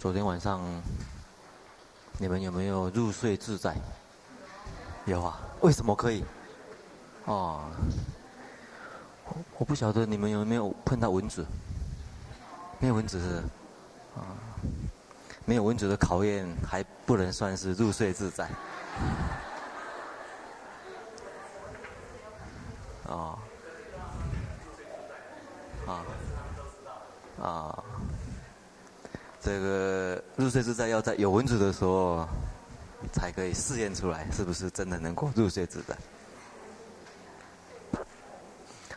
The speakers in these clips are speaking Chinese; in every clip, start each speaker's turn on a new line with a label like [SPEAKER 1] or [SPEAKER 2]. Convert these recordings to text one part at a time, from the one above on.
[SPEAKER 1] 昨天晚上你们有没有入睡自在？有啊，为什么可以？哦，我不晓得你们有没有碰到蚊子？没有蚊子是？啊，没有蚊子的考验还不能算是入睡自在。哦，啊，啊。这个入睡自在要在有蚊子的时候才可以试验出来，是不是真的能够入睡自在？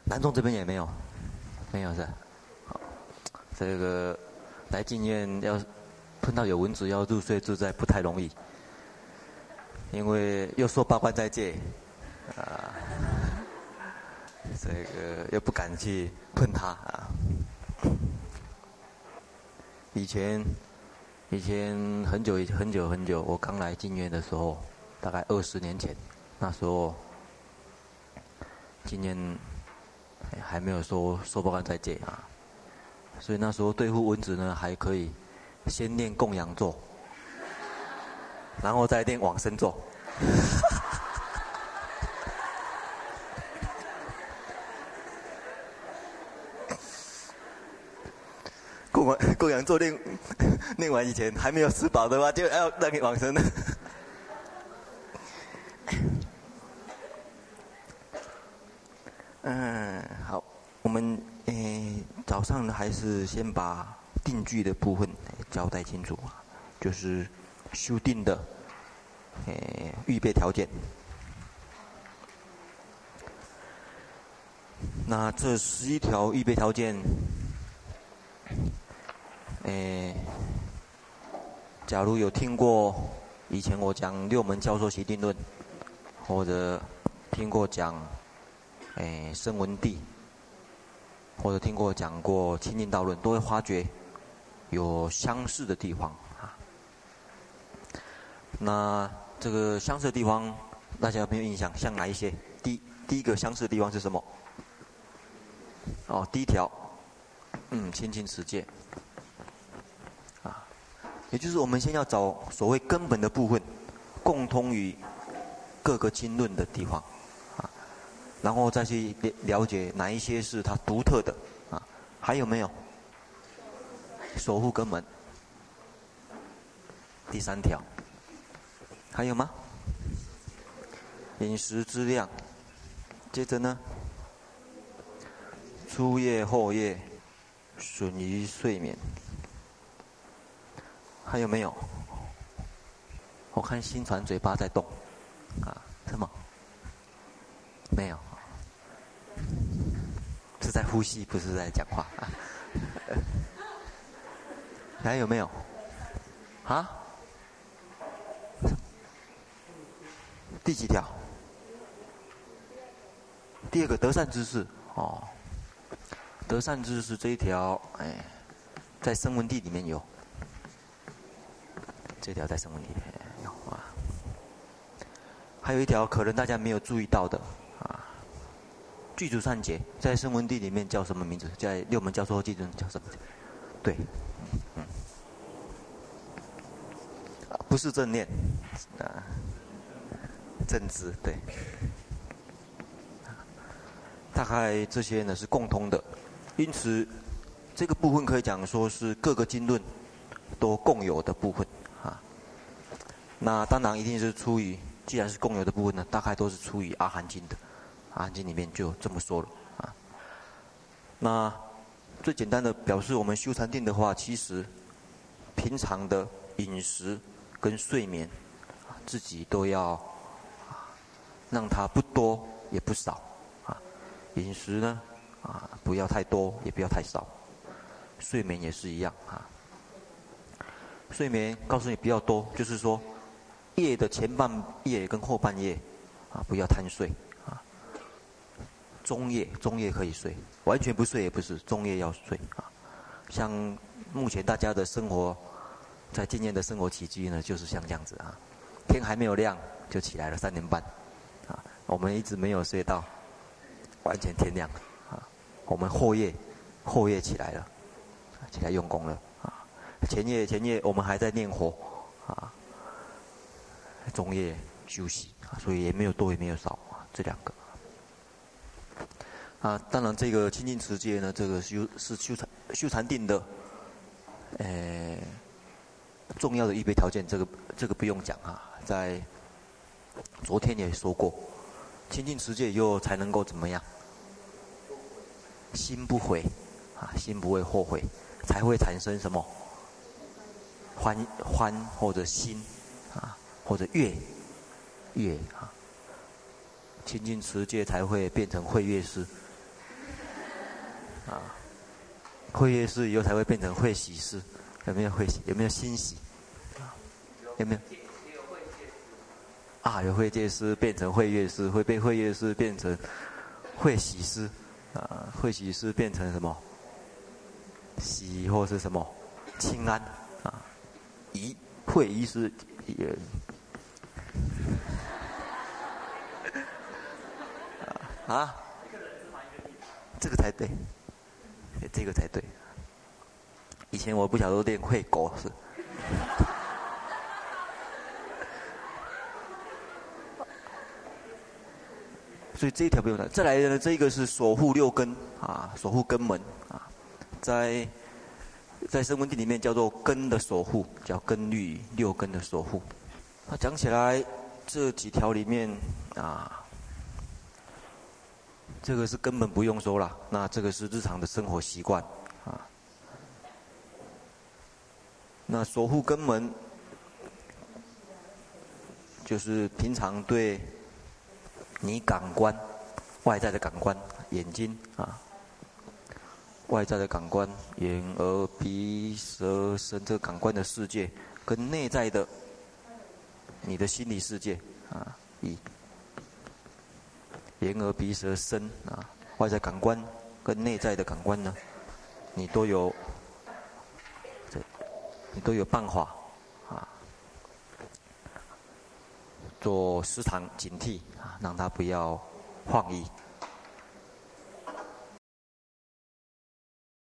[SPEAKER 1] 南中这边也没有，没有是。这个来进院要碰到有蚊子要入睡自在不太容易，因为又说八关斋戒，啊，这个又不敢去碰它啊。以前，以前很久很久很久，我刚来进院的时候，大概二十年前，那时候，今年还没有说说八关斋戒啊，所以那时候对付蚊子呢，还可以先念供养咒，然后再念往生咒。供养咒念念完以前还没有吃饱的话，就要让你往生了。嗯，好，我们诶早上还是先把定具的部分交代清楚啊，就是修定的诶预备条件。那这十一条预备条件。诶，假如有听过以前我讲六门教授习定论，或者听过讲诶声闻地，或者听过讲过清净道论，都会发觉有相似的地方啊。那这个相似的地方，大家有没有印象？像哪一些？第第一个相似的地方是什么？哦，第一条，嗯，清净持戒。也就是我们先要找所谓根本的部分，共通于各个经论的地方，啊，然后再去了解哪一些是它独特的，啊，还有没有？守护根本，第三条，还有吗？饮食质量，接着呢，初夜后夜，损于睡眠。还有没有？我看新传嘴巴在动，啊，什么？没有，是在呼吸，不是在讲话啊。还有没有？啊？第几条？第二个德善知识哦，德善知识这一条，哎，在声闻地里面有。这条在声闻里面有啊，还有一条可能大家没有注意到的啊，具足善解在声闻地里面叫什么名字？在六门教授记中叫什么？对，嗯，不是正念啊，正知对，大概这些呢是共通的，因此这个部分可以讲说是各个经论都共有的部分。那当然一定是出于，既然是共有的部分呢，大概都是出于《阿含经》的，《阿含经》里面就这么说了啊。那最简单的表示，我们修禅定的话，其实平常的饮食跟睡眠，自己都要啊，让它不多也不少啊。饮食呢啊，不要太多，也不要太少。睡眠也是一样啊。睡眠告诉你比较多，就是说。夜的前半夜跟后半夜，啊，不要贪睡，啊，中夜中夜可以睡，完全不睡也不是，中夜要睡，啊，像目前大家的生活，在今年的生活起居呢，就是像这样子啊，天还没有亮就起来了三点半，啊，我们一直没有睡到完全天亮，啊，我们后夜后夜起来了，起来用功了，啊，前夜前夜我们还在念佛，中夜休息，所以也没有多也没有少啊，这两个。啊，当然这个清净持戒呢，这个修是修禅修禅定的，呃，重要的预备条件，这个这个不用讲啊，在昨天也说过，清净持戒以后才能够怎么样？心不悔，啊，心不会后悔，才会产生什么？欢欢或者心，啊，或者月，月啊，清净持戒才会变成会乐师，啊，会乐师以后才会变成会喜师，有没有会喜？有没有欣喜？啊，有没有？啊，有会戒师变成会乐师，会被会乐师变成会喜师。啊，会喜师变成什么？喜或是什么？清安啊，仪会仪师也啊，这个才对，这个才对。以前我不晓得练会狗是。所以这一条不用了。再来呢，这个是守护六根啊，守护根门啊，在在声闻地里面叫做根的守护，叫根律六根的守护。那讲起来这几条里面啊，这个是根本不用说了。那这个是日常的生活习惯啊。那守护根门，就是平常对。你感官，外在的感官，眼睛啊，外在的感官，眼耳鼻舌身这个感官的世界，跟内在的你的心理世界啊，一眼耳鼻舌身啊，外在感官跟内在的感官呢，你都有，这你都有办法啊，做时常警惕啊。让他不要晃逸，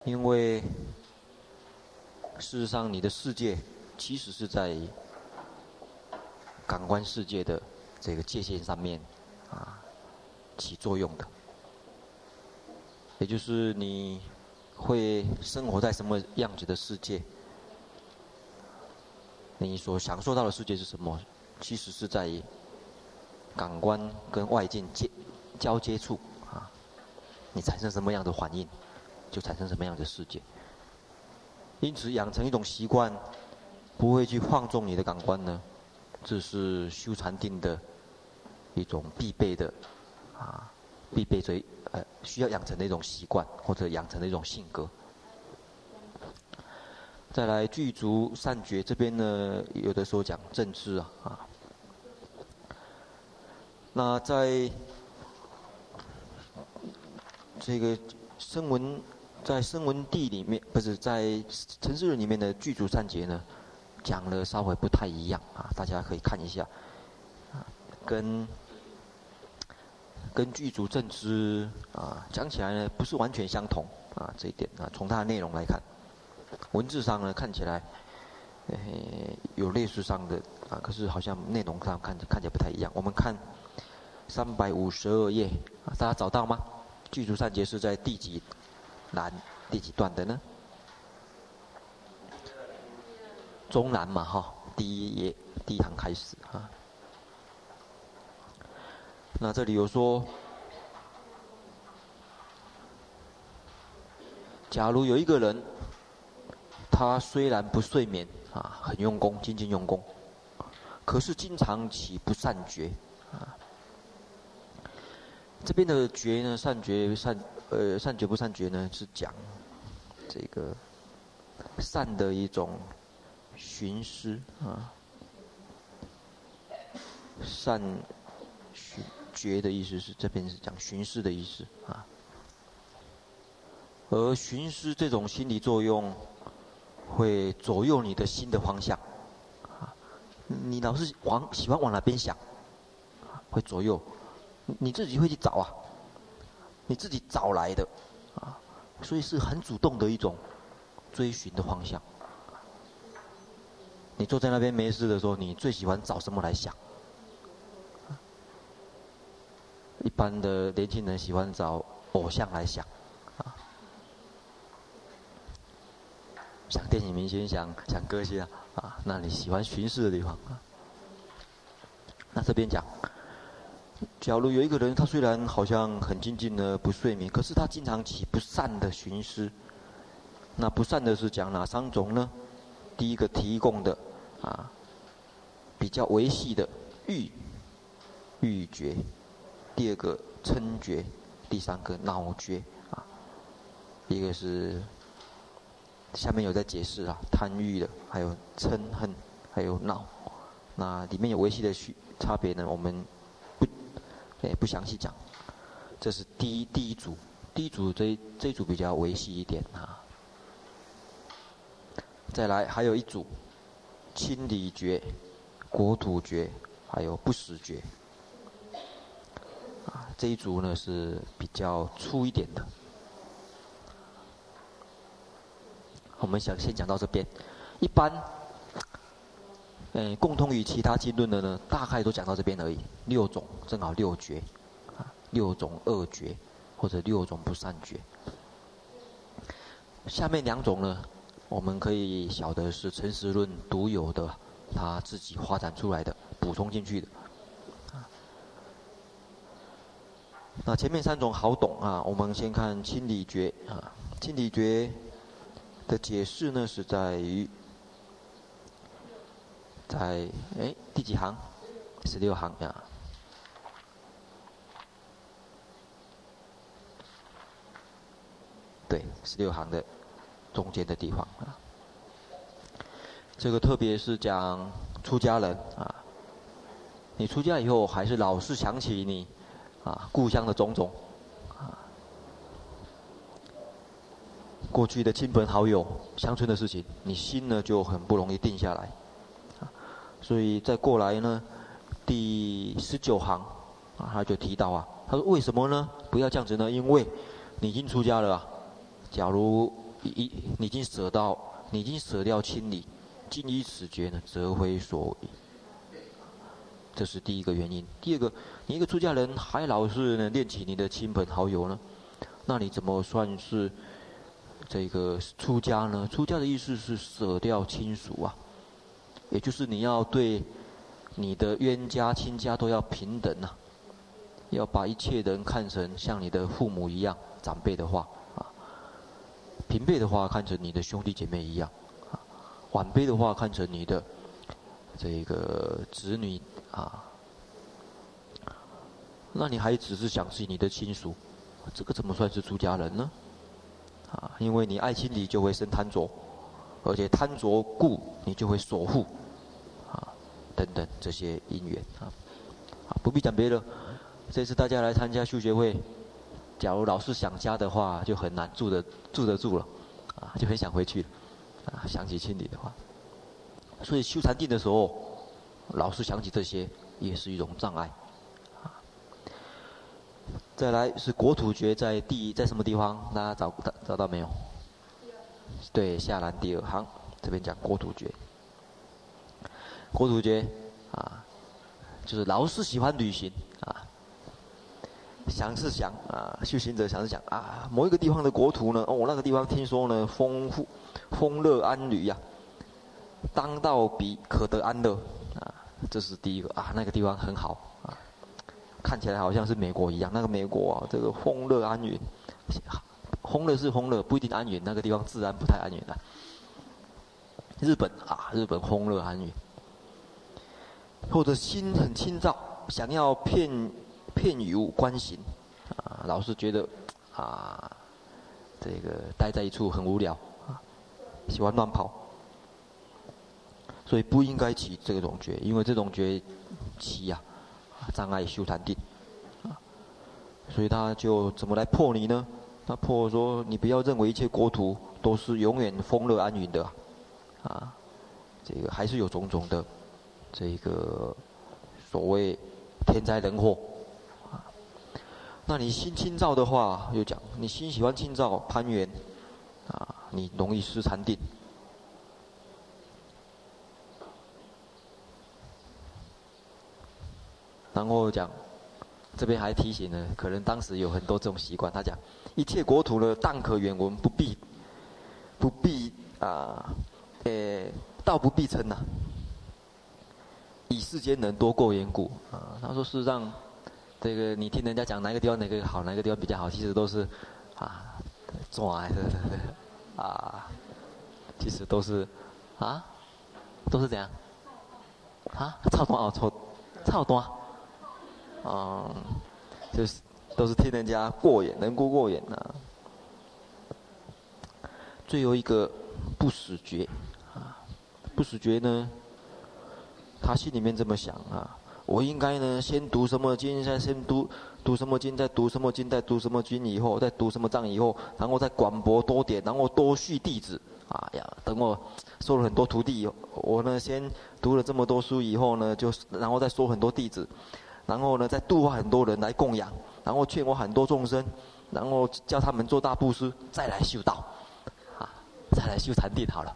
[SPEAKER 1] 因为事实上，你的世界其实是在感官世界的这个界限上面啊起作用的，也就是你会生活在什么样子的世界，你所享受到的世界是什么？其实是在。感官跟外界接交接处啊，你产生什么样的反应，就产生什么样的世界。因此，养成一种习惯，不会去放纵你的感官呢，这是修禅定的一种必备的啊，必备所呃需要养成的一种习惯或者养成的一种性格。再来具足善觉这边呢，有的时候讲正知啊啊。那在这个声闻，在声闻地里面，不是在承事论里面的具足善觉呢，讲的稍微不太一样啊，大家可以看一下，跟跟具足正知啊讲起来呢，不是完全相同啊，这一点啊，从它的内容来看，文字上呢看起来，呃，有类似上的啊，可是好像内容上看看起来不太一样，我们看。三百五十二页，大家找到吗？具足善觉是在第几栏、第几段的呢？中栏嘛，哈，第一页第一行开始啊。那这里有说，假如有一个人，他虽然不睡眠啊，很用功，精进用功，可是经常起不善觉啊。这边的觉呢，善觉善呃善觉不善觉呢，是讲这个善的一种寻思啊，善寻觉的意思是这边是讲寻思的意思啊，而寻思这种心理作用会左右你的心的方向啊，你老是往喜欢往哪边想，会左右。你自己会去找啊，你自己找来的，啊，所以是很主动的一种追寻的方向。你坐在那边没事的时候，你最喜欢找什么来想？一般的年轻人喜欢找偶像来想，啊，想电影明星，想想歌星啊，啊，那你喜欢巡视的地方啊？那这边讲，假如有一个人，他虽然好像很静静的不睡眠，可是他经常起不善的寻思。那不善的是讲哪三种呢？第一个提供的。啊，比较维系的欲欲觉，第二个嗔觉，第三个恼觉啊。一个是下面有在解释啊，贪欲的，还有嗔恨，还有恼。那里面有维系的区差别呢，我们不也不详细讲。这是第一第一组，第一组这这组比较维系一点啊。再来还有一组。亲理觉、国土觉，还有不实觉，这一组呢是比较粗一点的。我们想先讲到这边，一般，嗯，共通于其他经论的呢，大概都讲到这边而已。六种正好六绝，六种恶绝，或者六种不善绝。下面两种呢？我们可以晓得是陈实论独有的，他自己发展出来的，补充进去的。那前面三种好懂啊，我们先看清理觉啊，清理觉的解释呢是在于，在哎第几行？十六行啊。对，十六行的。中间的地方啊，这个特别是讲出家人啊，你出家以后还是老是想起你啊故乡的种种啊，过去的亲朋好友、乡村的事情，你心呢就很不容易定下来。所以再过来呢，第十九行啊，他就提到啊，他说为什么呢？不要这样子呢？因为你已经出家了啊，假如。一，你已经舍到，你已经舍掉亲理，仅依此觉呢，则非所为。这是第一个原因。第二个，你一个出家人还老是呢念起你的亲朋好友呢，那你怎么算是这个出家呢？出家的意思是舍掉亲属啊，也就是你要对你的冤家亲家都要平等呐、啊，要把一切人看成像你的父母一样，长辈的话啊。平辈的话看成你的兄弟姐妹一样，啊，晚辈的话看成你的这个子女啊，那你还只是想起你的亲属，这个怎么算是出家人呢？啊，因为你爱亲理就会生贪着，而且贪着故你就会守护，啊，等等这些因缘啊，啊，不必讲别的，这次大家来参加修学会。假如老是想家的话，就很难住得住得住了，啊，就很想回去，啊，想起亲理的话，所以修禅定的时候，老是想起这些，也是一种障碍，再来是国土觉在第在什么地方？大家找找找到没有？对，下栏第二行这边讲国土觉，国土觉啊，就是老是喜欢旅行啊。想是想啊，修行者想是想啊，某一个地方的国土呢，哦，那个地方听说呢，丰富、丰乐安旅呀，当到彼可得安乐啊，这是第一个啊，那个地方很好啊，看起来好像是美国一样，那个美国啊，这个风乐安稳，丰乐是风乐，不一定安稳，那个地方自然不太安稳了。日本啊，日本风乐安稳，或者心很清躁，想要骗。片游观行，啊，老是觉得，啊，这个待在一处很无聊，啊，喜欢乱跑，所以不应该起这种觉，因为这种觉起呀，障碍修禅定，啊，所以他就怎么来破你呢？他破说，你不要认为一切国土都是永远丰乐安稳的，啊，这个还是有种种的，这个所谓天灾人祸。啊那你心清躁的话，又讲你心喜欢清躁攀缘，啊，你容易失禅定。然后讲，这边还提醒呢，可能当时有很多这种习惯。他讲，一切国土呢，但可远闻，不必，不必啊，呃，道不必称呐。以世间人多过远古啊。他说，事实上，这个你听人家讲哪个地方哪个好，哪个地方比较好，其实都是啊，拽的啊，其实都是啊，都是怎样啊，差不多啊，错，差不啊。就是都是听人家过眼，能过过眼呐、啊。最后一个不死觉啊，不死觉呢，他心里面这么想啊，我应该呢先读什么经，再先读读什么经，再读什么经，再读什么经以后，再读什么章以后，然后再广博多点，然后多续弟子啊呀，等我收了很多徒弟以后，我呢先读了这么多书以后呢，就然后再收很多弟子。然后呢，再度化很多人来供养，然后劝我很多众生，然后叫他们做大布施，再来修道，啊，再来修禅定好了。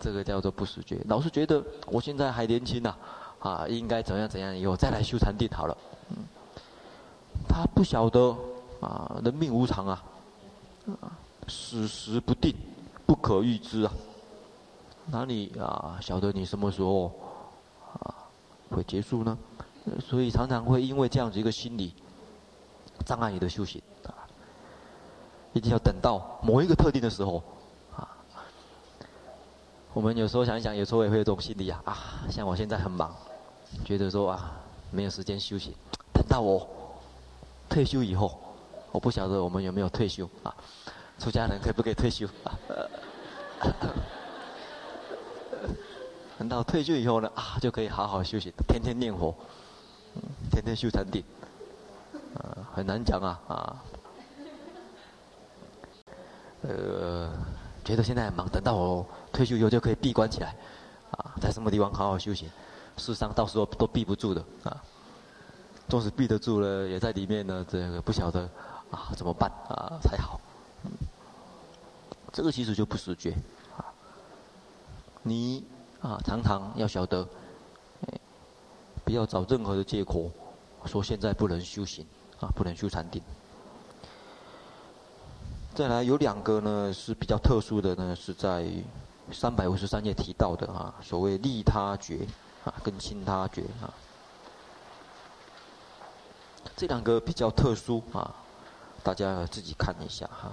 [SPEAKER 1] 这个叫做不死觉。老是觉得我现在还年轻呐、啊，啊，应该怎样怎样，以后再来修禅定好了。嗯，他不晓得啊，人命无常啊，啊，死时不定，不可预知啊。哪里啊晓得你什么时候啊会结束呢？所以常常会因为这样子一个心理障碍你的修行啊，一定要等到某一个特定的时候啊。我们有时候想一想，有时候也会有这种心理啊啊，像我现在很忙，觉得说啊没有时间修行，等到我退休以后，我不晓得我们有没有退休啊？出家人可不可以退休啊？到退休以后呢啊，就可以好好休息，天天念佛。天天修禅定，啊，很难讲啊啊，呃，觉得现在很忙，等到我退休以后就可以闭关起来，啊，在什么地方好好修行，事实上到时候都闭不住的啊，纵使闭得住了，也在里面呢，这个不晓得啊怎么办啊才好，这个其实就不死觉，啊，你啊常常要晓得。不要找任何的借口，说现在不能修行啊，不能修禅定。再来有两个呢是比较特殊的呢，是在三百五十三页提到的啊，所谓利他觉啊跟亲他觉啊，这两个比较特殊啊，大家自己看一下哈。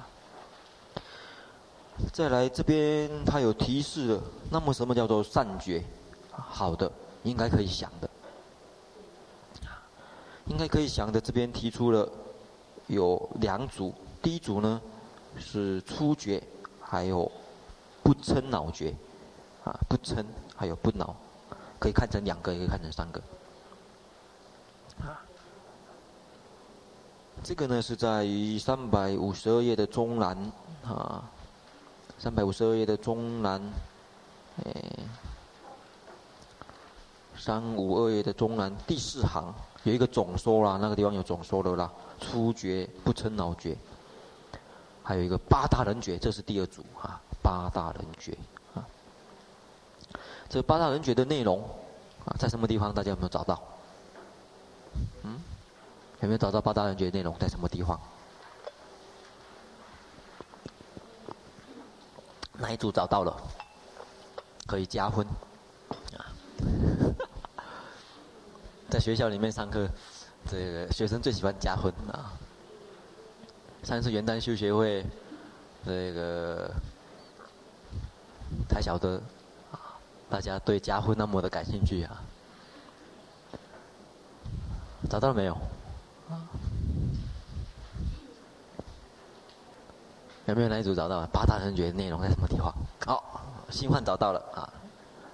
[SPEAKER 1] 再来这边他有提示了，那么什么叫做善觉？好的，应该可以想的。应该可以想的，这边提出了有两组，第一组呢是初觉，还有不嗔恼觉，啊不嗔还有不恼，可以看成两个，也可以看成三个。啊，这个呢是在于三百五十二页的中栏啊，三百五十二页的中南，哎，三五二页的中南第四行。有一个总说啦，那个地方有总说的啦，初觉不嗔恼觉，还有一个八大人觉，这是第二组啊，八大人觉啊。这八大人觉的内容啊，在什么地方？大家有没有找到？嗯，有没有找到八大人觉的内容在什么地方？哪一组找到了？可以加分。啊 在学校里面上课，这个学生最喜欢加分啊。上次元旦修学会，这个才晓得，大家对加分那么的感兴趣啊。找到了没有？有没有哪一组找到？八大神诀内容在什么地方？好，新幻找到了啊，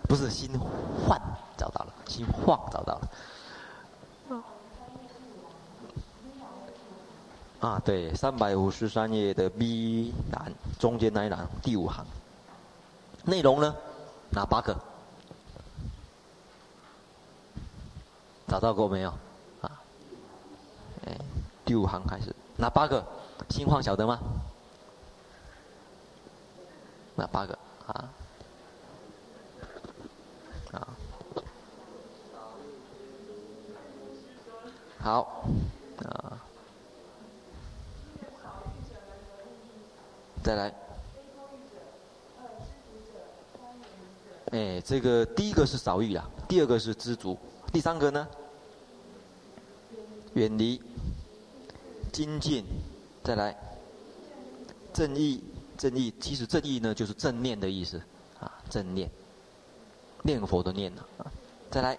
[SPEAKER 1] 不是新幻找到了，新晃找到了。啊，对，三百五十三页的 B 栏中间那一栏第五行，内容呢？哪八个？找到过没有？啊，哎，第五行开始，哪八个？新晃晓得吗？那八个？啊？啊？好，啊，再来。哎，这个第一个是少欲啊，第二个是知足，第三个呢？远离、精进，再来正义。正义其实正义呢，就是正念的意思啊，正念，念佛的念啊。再来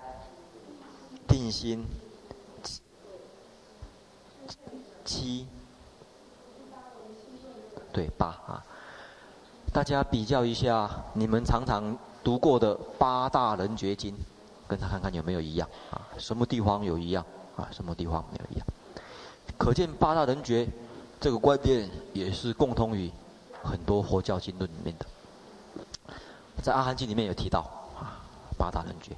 [SPEAKER 1] 定心七，七，对八啊。大家比较一下，你们常常读过的八大人觉经，跟他看看有没有一样啊？什么地方有一样啊？什么地方没有一样？可见八大人觉这个观点也是共通于很多佛教经论里面的。在《阿含经》里面有提到啊，八大人觉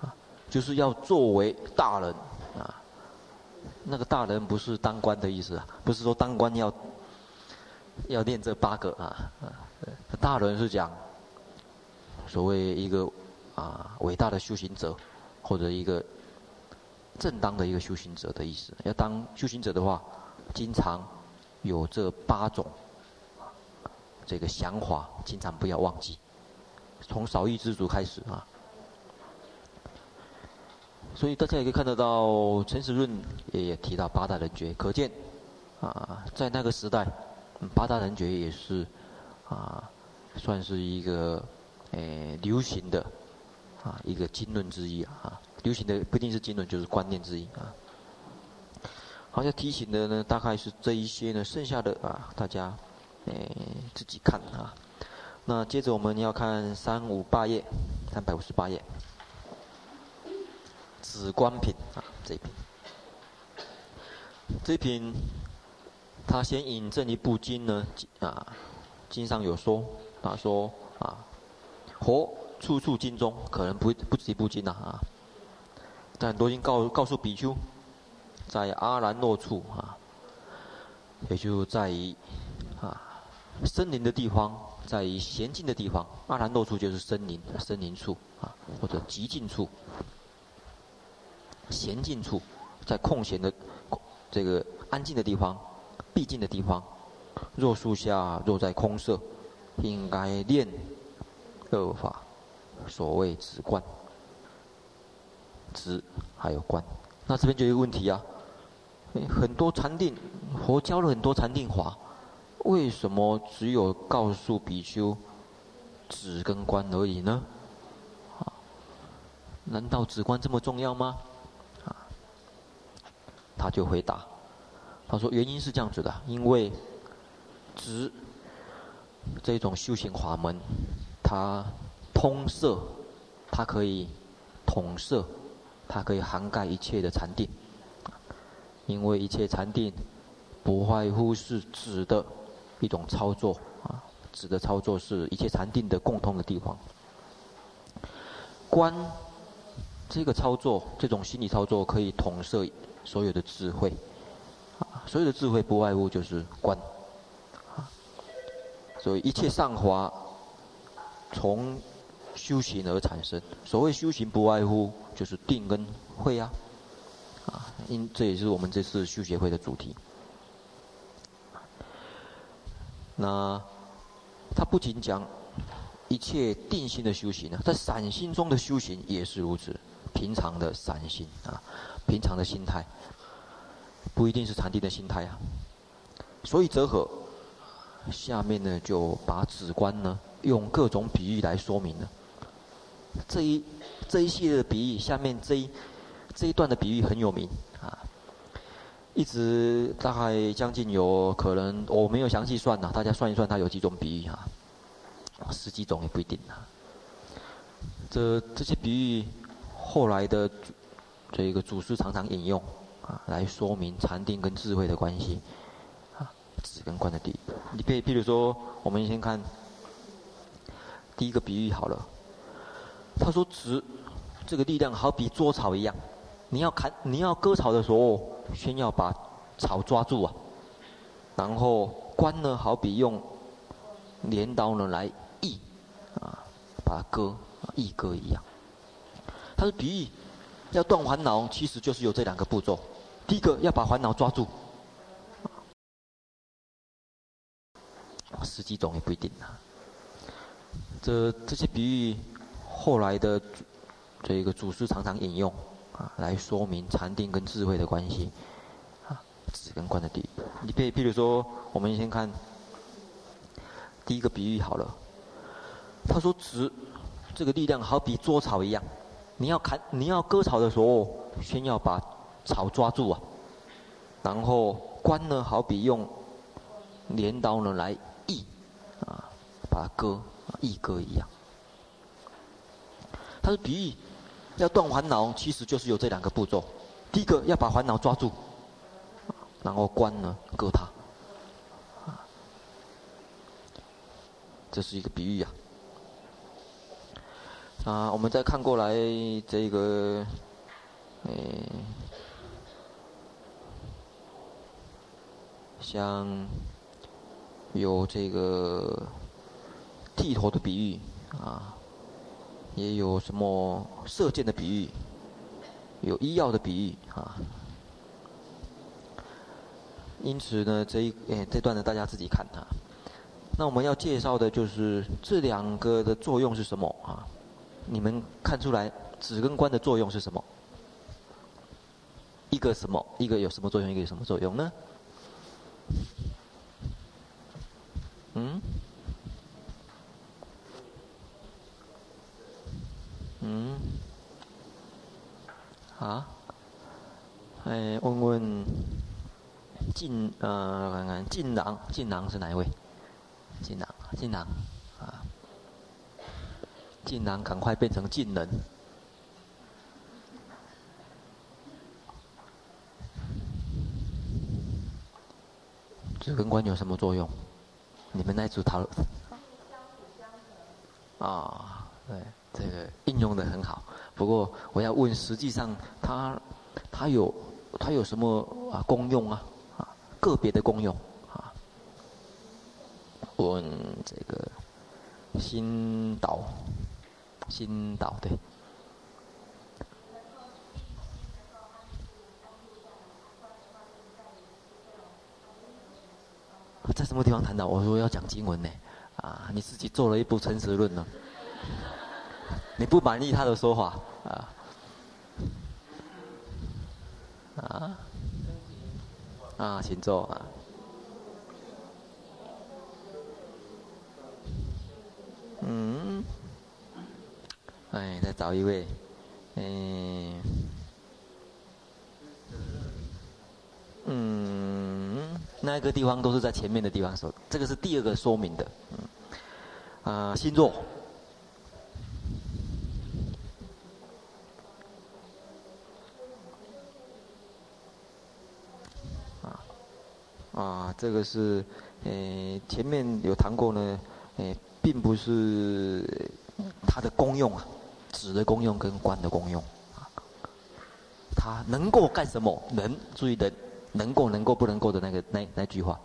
[SPEAKER 1] 啊，就是要作为大人啊。那个大人不是当官的意思啊，不是说当官要要练这八个啊。大人是讲所谓一个啊伟大的修行者，或者一个正当的一个修行者的意思。要当修行者的话，经常有这八种这个想法，经常不要忘记。从少欲知足开始啊。所以大家也可以看得到，陈时润也提到八大人觉，可见啊，在那个时代，八大人觉也是啊。算是一个，诶，流行的，啊，一个经论之一啊。流行的不一定是经论，就是观念之一啊。好像提醒的呢，大概是这一些呢，剩下的啊，大家，诶，自己看啊。那接着我们要看三五八页，三百五十八页，止观品啊，这一品，这一品，他先引证一部经呢，啊，经上有说。他说啊，佛处处经中，可能不不止一部经呐啊。但很多经告告诉比丘，在阿兰若处啊，也就在于森林的地方，在于闲静的地方。阿兰若处就是森林，森林处啊，或者极静处、闲静处，在空闲的这个安静的地方、僻静的地方，若树下，若在空舍。应该念二法，所谓止观，止还有观。那这边就有个问题啊，很多禅定，佛教了很多禅定法，为什么只有告诉比丘止跟观而已呢？啊，难道止观这么重要吗？啊，他就回答，他说原因是这样子的，因为止。这种修行法门，它通摄，它可以统摄，它可以涵盖一切的禅定。因为一切禅定，不外乎是止的一种操作啊，指的操作是一切禅定的共通的地方。观这个操作，这种心理操作可以统摄所有的智慧，啊，所有的智慧不外乎就是观。所以一切上华从修行而产生。所谓修行，不外乎就是定跟慧啊，啊，因这也是我们这次修学会的主题。那他不仅讲一切定心的修行呢，在散心中的修行也是如此。平常的散心啊，平常的心态，不一定是禅定的心态啊。所以则何？下面呢，就把止观呢用各种比喻来说明了。这一这一系列的比喻，下面这一这一段的比喻很有名，一直大概将近有可能我没有详细算呐，大家算一算，它有几种比喻啊？十几种也不一定啊。这这些比喻后来的这个祖师常常引用啊，来说明禅定跟智慧的关系啊。止跟观的地，你可以，譬如说，我们先看第一个比喻好了。他说：“止这个力量好比捉草一样，你要砍、你要割草的时候，先要把草抓住啊。然后关呢，好比用镰刀呢来一啊，把它割，一割一样。他的比喻要断烦恼，其实就是有这两个步骤：第一个要把烦恼抓住，十几种也不一定啊。这这些比喻，后来的这个祖师常常引用啊，来说明禅定跟智慧的关系啊，止跟观的比喻。你譬譬如说，我们先看第一个比喻好了。他说：“止这个力量好比捉草一样，你要砍，你要割草的时候，先要把草抓住啊。然后观呢，好比用镰刀呢来易啊，把它割，易割一样。他说比喻要断烦恼，其实就是有这两个步骤。第一个要把烦恼抓住，然后关呢割它。这是一个比喻啊。”啊，我们再看过来这个，诶，像有这个剃头的比喻啊，也有什么射箭的比喻，有医药的比喻啊。因此呢，这一诶这段呢，大家自己看它。那我们要介绍的就是这两个的作用是什么啊？你们看出来止跟观的作用是什么？一个什么？一个有什么作用？一个有什么作用呢？嗯？啊？哎，问问晋呃，看看晋囊，晋囊是哪一位？晋囊，晋囊。竟然赶快变成近人，止跟观有什么作用？你们那组讨论啊，对，这个应用的很好。不过我要问，实际上它它有它有什么啊功用啊？个别的功用啊？问这个新岛，新岛对，在什么地方谈到？我说要讲经文呢，啊，你自己做了一部诚实论呢，你不满意他的说法啊？啊？啊，请坐啊。嗯。哎，再找一位，哎，嗯，那个地方都是在前面的地方说，这个是第二个说明的，嗯，啊、星座，啊，啊，这个是，呃，前面有谈过呢，呃，并不是它的功用啊。纸的功用跟观的功用，啊，它能够干什么？能注意的，能够能够不能够的那个那那句话，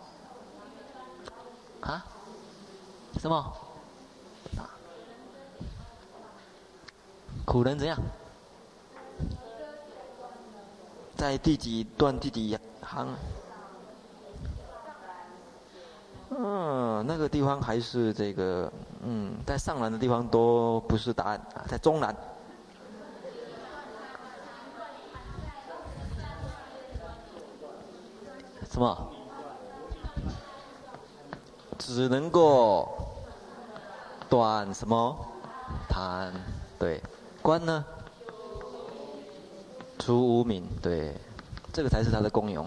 [SPEAKER 1] 啊？什么？啊？苦人怎样？在第几段第几行？那个地方还是这个，嗯，在上栏的地方都不是答案啊，在中南。什么？只能够短什么？贪，对，关呢？除无名，对，这个才是它的功用。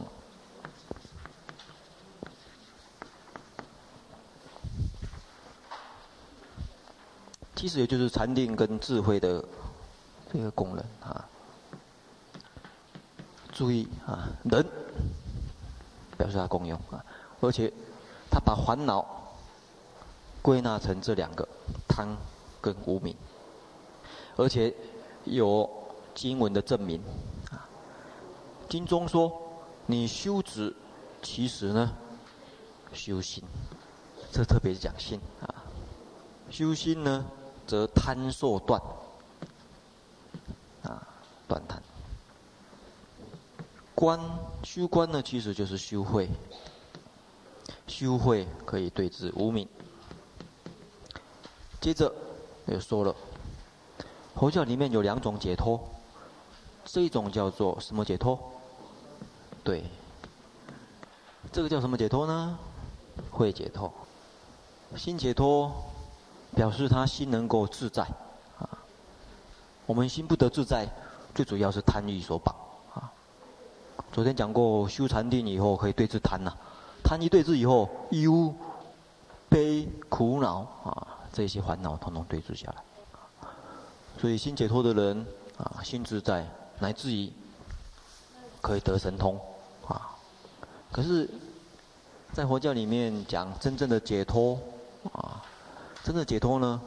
[SPEAKER 1] 其实也就是禅定跟智慧的这个功能啊。注意啊，能表示它功用啊，而且他把烦恼归纳成这两个贪跟无明，而且有经文的证明啊。经中说，你修止，其实呢修心，这特别讲心啊，修心呢。则贪受断，啊，断贪。观修观呢，其实就是修慧。修慧可以对治无明。接着又说了，佛教里面有两种解脱，这一种叫做什么解脱？对，这个叫什么解脱呢？慧解脱。心解脱表示他心能够自在啊。我们心不得自在，最主要是贪欲所绑啊。昨天讲过，修禅定以后可以对治贪呐、贪一对治以后，忧、悲、苦恼啊。这些烦恼统统对治下来，所以心解脱的人啊，心自在，乃至于可以得神通啊。可是，在佛教里面讲真正的解脱，真的解脱呢，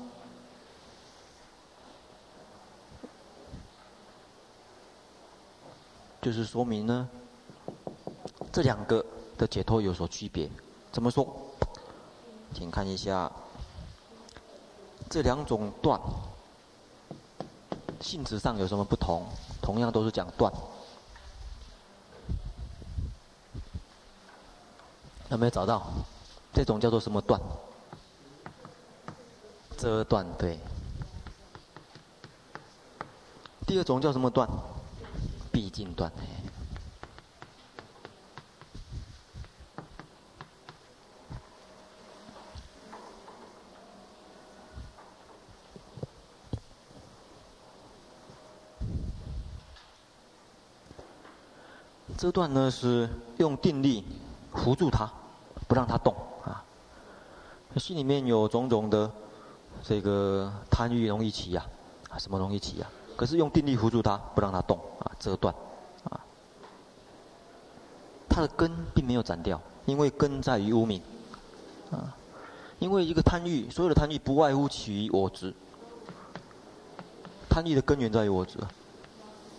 [SPEAKER 1] 就是说明呢，这两个的解脱有所区别。怎么说？请看一下。这两种断，性质上有什么不同？同样都是讲断，有没有找到？这种叫做什么断？遮断，对。第二种叫什么断？毕竟断。遮断呢是用定力扶住它，不让它动啊。心里面有种种的这个贪欲容易起呀，啊，什么容易起呀？可是用定力扶住它，不让它动啊，折断啊。它的根并没有斩掉，因为根在于无明啊。因为一个贪欲，所有的贪欲不外乎起于我执。贪欲的根源在于我执，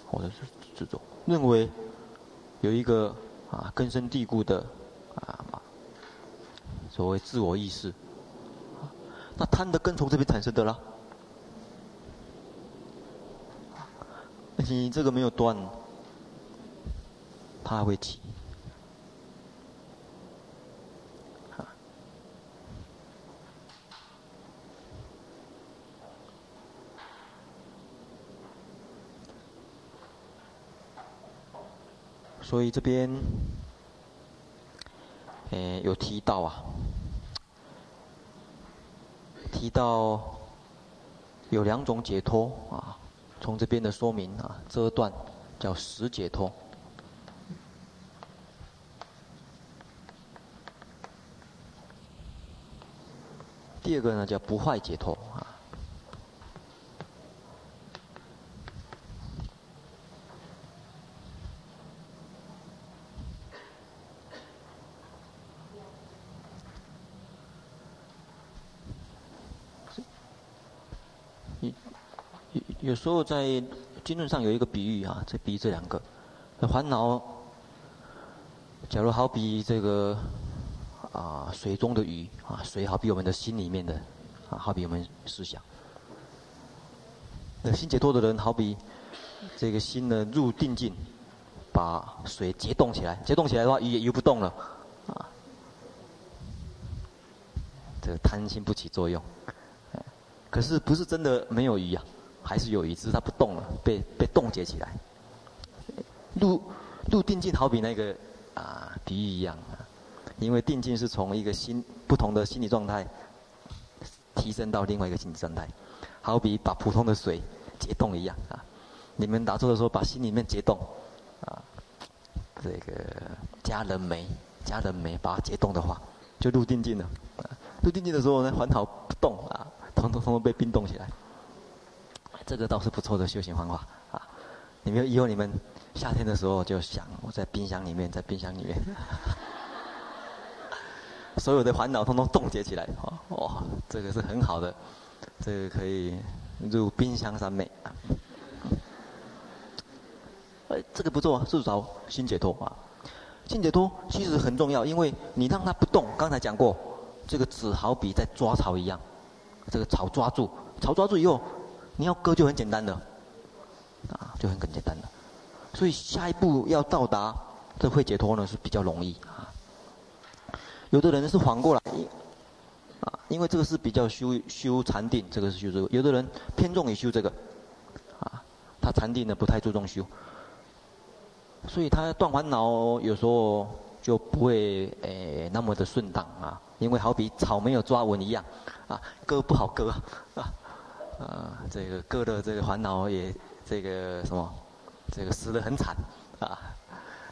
[SPEAKER 1] 或者是执着，认为。有一个啊根深蒂固的啊所谓自我意识，那贪的根从这边产生的了，你这个没有断，它还会起。所以这边，诶，有提到啊，提到有两种解脱啊，从这边的说明啊，遮断叫实解脱，第二个呢叫不坏解脱啊。有时候在经论上有一个比喻啊，这比喻这两个，烦恼，假如好比这个啊水中的鱼啊，水好比我们的心里面的啊，好比我们思想。那心解脱的人好比这个心呢入定境，把水结冻起来，结冻起来的话鱼也游不动了啊。这个贪心不起作用，可是不是真的没有鱼呀？还是有一只，它不动了，被被冻结起来。入入定境，好比那个啊比喻一样啊，因为定境是从一个心不同的心理状态提升到另外一个心理状态，好比把普通的水解冻一样啊。你们打坐的时候，把心里面解冻啊，这个加人酶，加人酶把它解冻的话，就入定境了。入定境的时候呢，烦恼不动啊，统统统统被冰冻起来。这个倒是不错的修行方法啊！你们以后你们夏天的时候就想我在冰箱里面，在冰箱里面，所有的烦恼通通冻结起来，哦，哦，这个是很好的，这个可以入冰箱三昧啊！哎，这个不错，至少心解脱啊！心解脱其实很重要，因为你让它不动，刚才讲过，这个纸好比在抓草一样，这个草抓住，草抓住以后。你要割就很简单的，啊，就很很简单的。所以下一步要到达这会解脱呢是比较容易啊。有的人是反过来，啊，因为这个是比较修修禅定，这个是修这个。有的人偏重于修这个，啊，他禅定呢不太注重修，所以他断烦恼有时候就不会诶、那么的顺当啊。因为好比草没有抓稳一样，啊，割不好割，啊，这个割的这个烦恼也这个什么，这个死得很惨啊。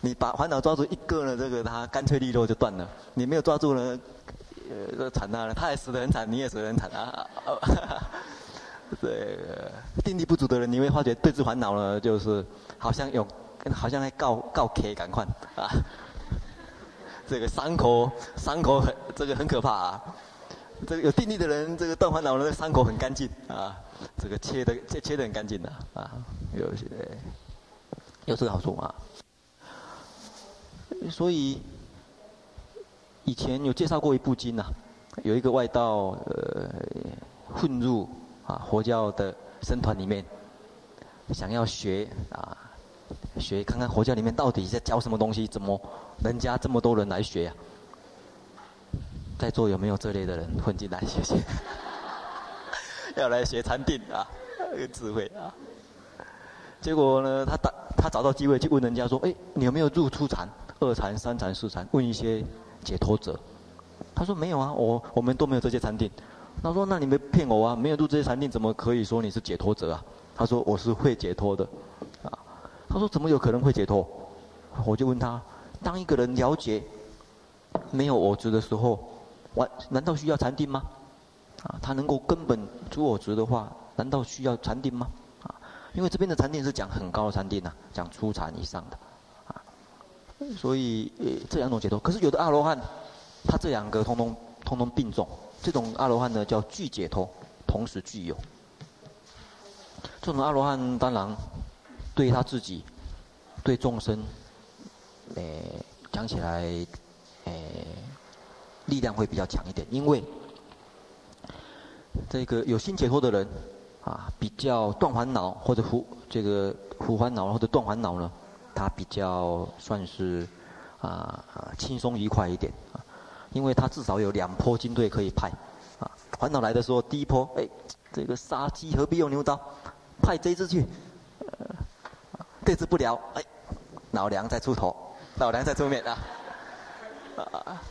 [SPEAKER 1] 你把烦恼抓住一个呢，这个他干脆利落就断了。你没有抓住呢，呃，这惨大了，他也死得很惨，你也死得很惨啊。这个定力不足的人，你会发觉对治烦恼呢，就是好像有，好像在告告 K 赶快啊。这个伤口伤口很这个很可怕啊。这个有定力的人，这个断烦恼的，伤口很干净啊。这个切的切切的很干净的啊，有些有这个好处啊。所以以前有介绍过一部经呐、啊，有一个外道呃混入啊佛教的僧团里面，想要学啊学看看佛教里面到底在教什么东西，怎么人家这么多人来学呀、在座有没有这类的人混进来谢谢？要来学禅定啊，有智慧啊。结果呢，他打他找到机会去问人家说：“哎，你有没有入初禅？”二禅、三禅、四禅，问一些解脱者，他说没有啊，我我们都没有这些禅定。他说那你没骗我啊，没有入这些禅定，怎么可以说你是解脱者啊？他说我是会解脱的，啊，他说怎么有可能会解脱？我就问他，当一个人了解没有我执的时候，完难道需要禅定吗？啊，他能够根本除我执的话，难道需要禅定吗？啊，因为这边的禅定是讲很高的禅定呐、啊，讲初禅以上的。啊所以，呃，这两种解脱，可是有的阿罗汉，他这两个通通通通并重。这种阿罗汉呢，叫具解脱，同时具有。这种阿罗汉当然，对他自己，对众生，呃，讲起来，呃，力量会比较强一点，因为这个有心解脱的人，啊，比较断烦恼或者胡这个胡烦恼或者断烦恼呢。他比较算是啊轻松愉快一点啊，因为他至少有两波军队可以派啊。烦恼来的时候，第一波，哎，这个杀鸡何必用牛刀，派这只去，呃，对治不了，哎，老梁再出头，老梁再出面啊，啊，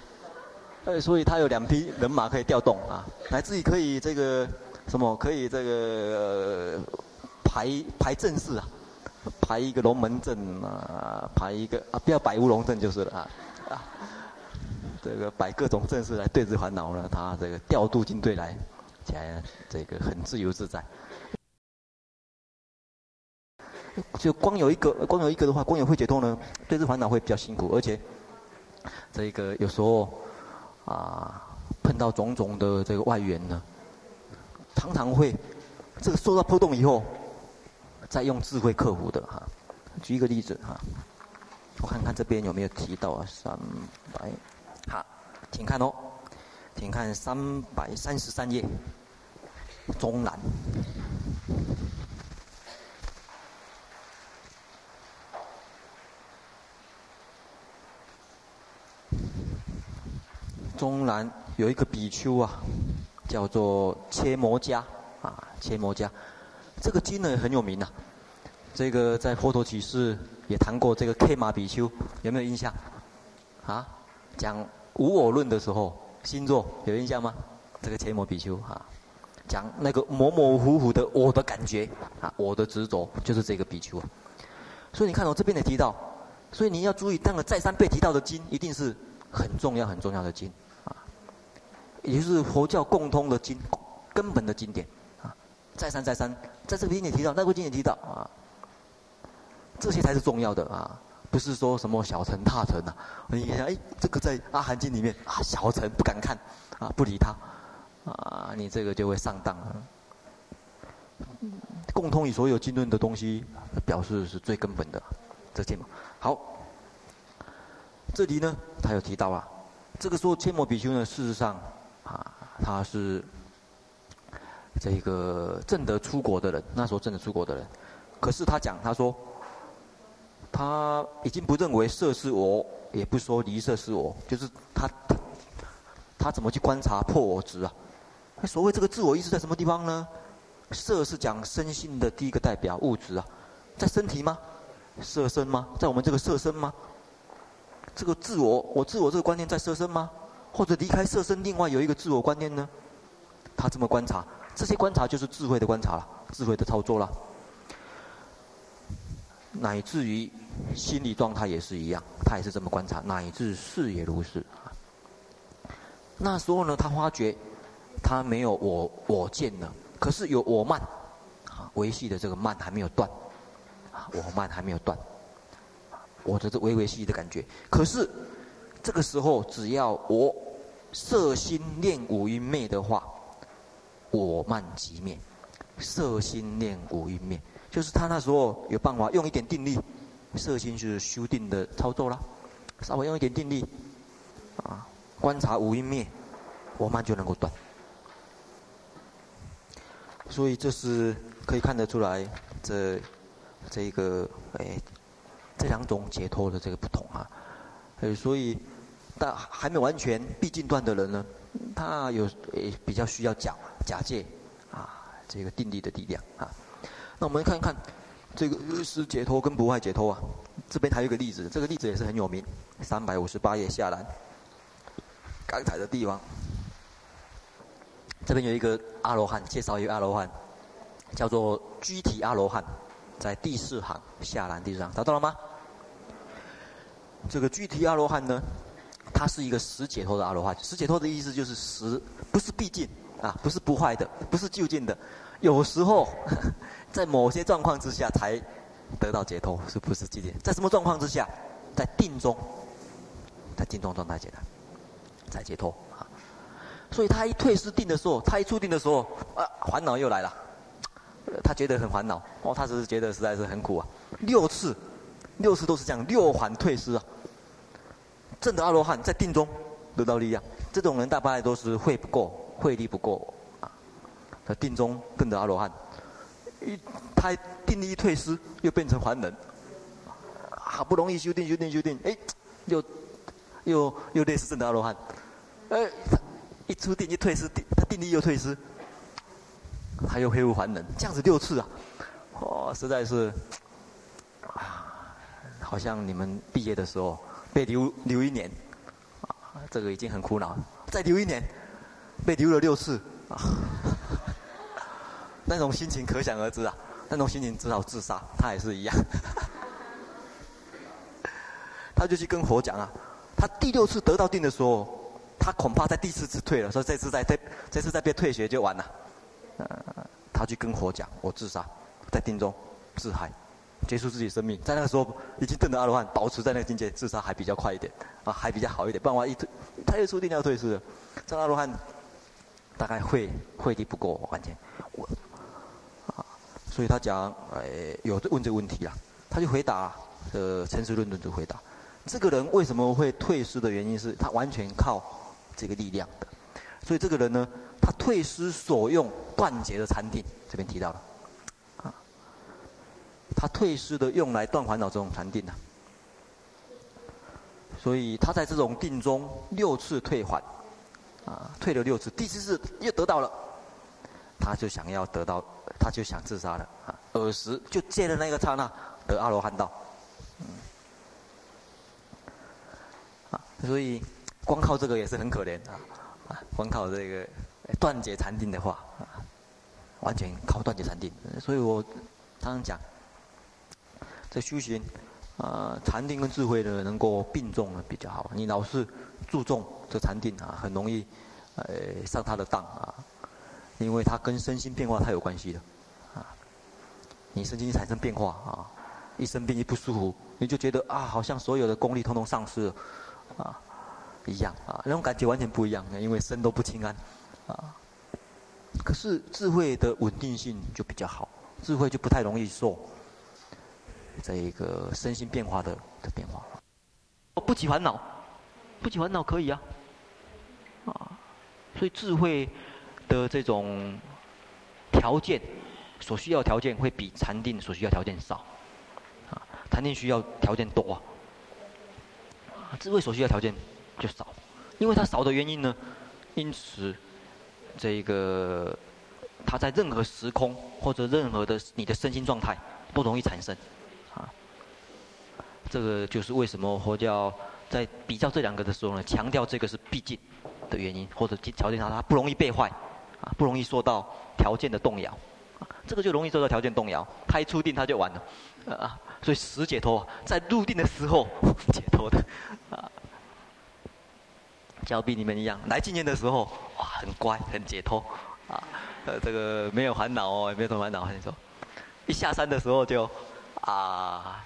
[SPEAKER 1] 呃，所以他有两批人马可以调动啊，乃至于可以这个什么，可以这个、排排阵势啊。排一个龙门阵啊，排一个啊，不要摆乌龙阵就是了啊啊！这个摆各种阵势来对峙烦恼呢，他这个调度军队来，才这个很自由自在。就光有一个，光有一个的话，光有会解脱呢，对峙烦恼会比较辛苦，而且这个有时候啊，碰到种种的这个外援呢，常常会这个受到波动以后。再用智慧克服的哈，举一个例子哈，我看看这边有没有提到啊，三百，好，请看哦，请看三百三十三页，中南，中南有一个比丘啊，叫做切摩迦啊，切摩迦。这个经呢很有名呐、啊，这个在佛陀启示也谈过。这个 K 马比丘有没有印象？啊，讲无我论的时候，星座有印象吗？这个切摩比丘啊，讲那个模模糊糊的我的感觉啊，我的执着就是这个比丘啊。所以你看我这边也提到，所以你要注意，当个再三被提到的经，一定是很重要很重要的经，也就是佛教共通的经，根本的经典啊。再三再三，在这个经也提到，那部经也提到啊，这些才是重要的啊，不是说什么小乘大乘呐。你看，哎，这个在阿含经里面啊，小乘不敢看啊，不理他啊，你这个就会上当了。共通与所有经论的东西，表示是最根本的，这些嘛。好，这里呢，他有提到啊，这个说切摩比丘呢，事实上啊，他是。这个正德出国的人，那时候正德出国的人，可是他讲，他说，他已经不认为色是我，也不说离色是我，就是他他他怎么去观察破我执啊？所谓这个自我意识在什么地方呢？色是讲身心的第一个代表物质啊，在身体吗？色身吗？在我们这个色身吗？这个自我，我自我这个观念在色身吗？或者离开色身，另外有一个自我观念呢？他这么观察，这些观察就是智慧的观察了，智慧的操作了。乃至于心理状态也是一样，他也是这么观察，乃至事也如是。那时候呢，他发觉他没有我我见了，可是有我慢，啊，维系的这个慢还没有断，啊，我慢还没有断，我的这微微细细的感觉。可是这个时候，只要我色心念五蕴灭的话，我慢即灭，色心念五蕴灭。就是他那时候有办法用一点定力，色心就是修定的操作啦，稍微用一点定力，啊，观察五蕴灭，我慢就能够断。所以这是可以看得出来，这这个哎，这两种解脱的这个不同啊。呃，所以但还没完全毕竟断的人呢，他有诶比较需要假假借啊这个定力的力量啊。那我们看一看这个是解脱跟不坏解脱啊。这边还有一个例子，这个例子也是很有名。三百五十八页下栏，刚才的地方，这边有一个阿罗汉，介绍一个阿罗汉，叫做居提阿罗汉，在第四行下栏第四行，找到了吗？这个居提阿罗汉呢，他是一个十解脱的阿罗汉。十解脱的意思就是十，不是毕竟啊，不是不坏的，不是究竟的。有时候，在某些状况之下才得到解脱，是不是这点？在什么状况之下？在定中，在定中状态解脱，才解脱啊！所以他一退失定的时候，他一出定的时候，啊，烦恼又来了。他觉得很烦恼，哦，他只是觉得实在是很苦啊。六次，六次都是这样，六环退失啊。证得阿罗汉在定中得到力量，这种人大概都是慧不够，慧力不够。在定中证得阿罗汉，一他定力一退失，又变成凡人，好不容易修定修定修定，哎，又又又类似证得阿罗汉，哎，一出定一退失，定他定力又退失，他又恢复凡人，这样子六次啊，哦，实在是，啊，好像你们毕业的时候被留留一年，啊，这个已经很苦恼了，再留一年，被留了六次啊。那种心情可想而知啊，那种心情只好自杀，他也是一样。他就去跟佛讲啊，他第六次得到定的时候，他恐怕在第四次退了，说这次再退，这次再被退学就完了。呃，他去跟佛讲，我自杀，在定中自害，结束自己生命。在那个时候已经证得阿罗汉，保持在那个境界，自杀还比较快一点，啊，还比较好一点。不然话一退，他又出定要退失了。这阿罗汉大概会会力不够，完全我。所以他讲，哎，有问这个问题啊，他就回答，呃，诚实论论就回答，这个人为什么会退失的原因是他完全靠这个力量的，所以这个人呢，他退失所用断绝的禅定，这边提到了，他退失的用来断烦恼这种禅定呢，所以他在这种定中六次退还，啊，退了六次，第七次又得到了，他就想要得到。他就想自杀了啊！尔时就借了那个刹那得阿罗汉道，嗯，啊，所以光靠这个也是很可怜啊！啊，光靠这个断解禅定的话啊，完全靠断解禅定。所以我常常讲，这修行啊，禅定跟智慧呢能够并重呢比较好。你老是注重这禅定啊，很容易呃上他的当啊。因为它跟身心变化太有关系了，啊，你身心产生变化啊，一生病一不舒服，你就觉得啊，好像所有的功力通通丧失了，啊，一样啊，那种感觉完全不一样，因为身都不轻安，啊，可是智慧的稳定性就比较好，智慧就不太容易受这一个身心变化的的变化，哦不起烦恼，不起烦恼可以啊，啊，所以智慧。的这种条件，所需要条件会比禅定所需要条件少，啊，禅定需要条件多啊，智慧所需要条件就少，因为它少的原因呢，因此这个它在任何时空或者任何的你的身心状态都容易产生，这个就是为什么佛教在比较这两个的时候呢，强调这个是必经的原因，或者条件上它不容易被坏，啊，不容易受到条件的动摇。这个就容易受到条件动摇，它一出定它就完了，啊，所以死解脱在入定的时候解脱的，啊，交臂你们一样，来经验的时候哇很乖很解脱，啊，呃这个没有烦恼哦，也没有什么烦恼，你说，一下山的时候就啊，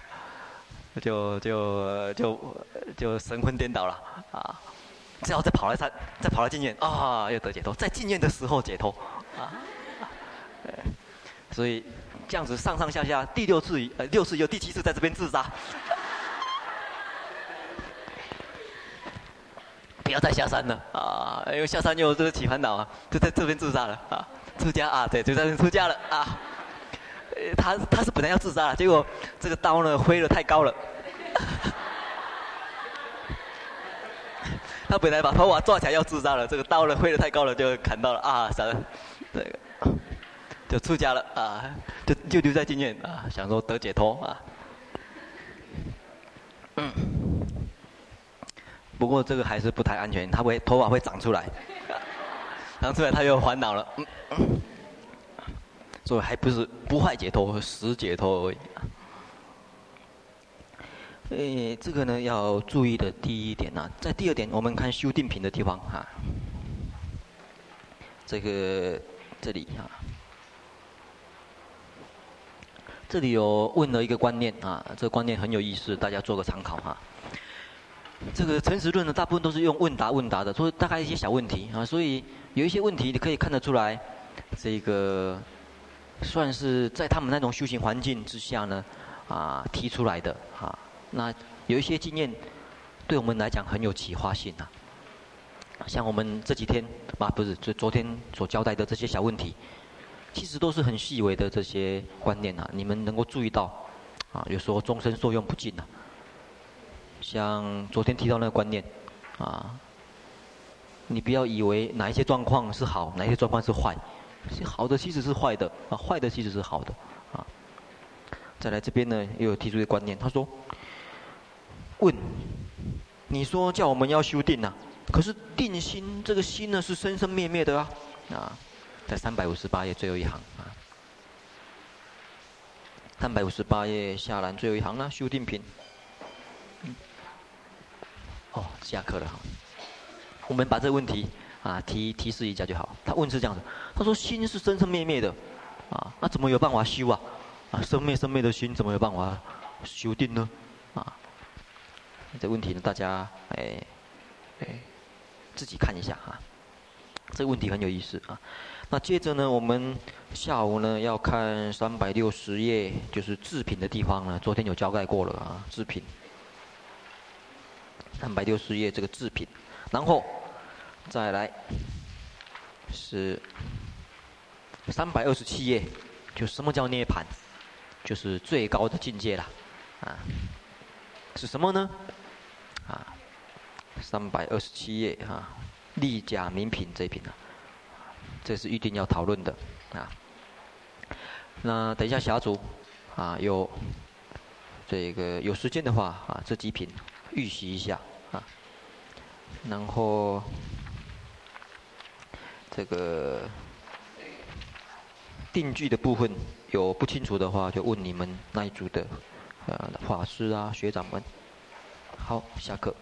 [SPEAKER 1] 就就就就神魂颠倒了，啊，只要再跑来山，再跑来经验啊，又得解脱，在经验的时候解脱，啊。所以这样子上上下下第六次，呃六次又第七次在这边自杀，不要再下山了啊！因为下山又这个起烦恼啊，就在这边自杀了啊！出家啊，对，就在这边出家了啊！他他是本来要自杀，结果这个刀呢挥得太高了，他本来把头发抓起来要自杀了，这个刀呢挥得太高了，就砍到了啊！啥的这个。就出家了啊，就就留在经院啊，想说得解脱啊。嗯。不过这个还是不太安全，他会头发会长出来，长出来他又烦恼了。嗯。所以还不是不坏解脱，和死解脱而已。诶，这个呢要注意的第一点呢、啊，在第二点我们看修定品的地方哈、这个这里啊。这里有问了一个观念啊，这个观念很有意思，大家做个参考哈。这个诚实论呢，大部分都是用问答问答的，所以大概一些小问题啊，所以有一些问题你可以看得出来，这个算是在他们那种修行环境之下呢啊提出来的啊。那有一些经验对我们来讲很有启发性啊，像我们这几天啊，不是就昨天所交代的这些小问题。其实都是很细微的这些观念啊，你们能够注意到，啊，有时候终身受用不尽呐。像昨天提到那个观念，啊，你不要以为哪一些状况是好，哪一些状况是坏，好的其实是坏的，啊，坏的其实是好的，啊。再来这边呢，又有提出一个观念，他说，问，你说叫我们要修定呐，可是定心这个心呢是生生灭灭的啊，啊。在三百五十八页最后一行啊，三百五十八页下栏最后一行呢，修定品。哦，下课了哈。我们把这个问题啊提提示一下就好。他问是这样子，他说心是生生灭灭的，啊，那怎么有办法修啊？啊，生灭生灭的心怎么有办法修定呢？啊，这问题呢，大家哎哎自己看一下哈。这个问题很有意思啊。那接着呢，我们下午呢要看三百六十页，就是制品的地方呢。昨天有交代过了啊，制品。三百六十页这个制品，然后再来是三百二十七页，就什么叫涅槃？就是最高的境界了啊。是什么呢？啊，三百二十七页哈，利假名品这一品啊。这是一定要讨论的啊。那等一下小组啊，有这个有时间的话啊，这几品预习一下啊。然后这个定句的部分有不清楚的话，就问你们那一组的呃法师啊学长们。好，下课。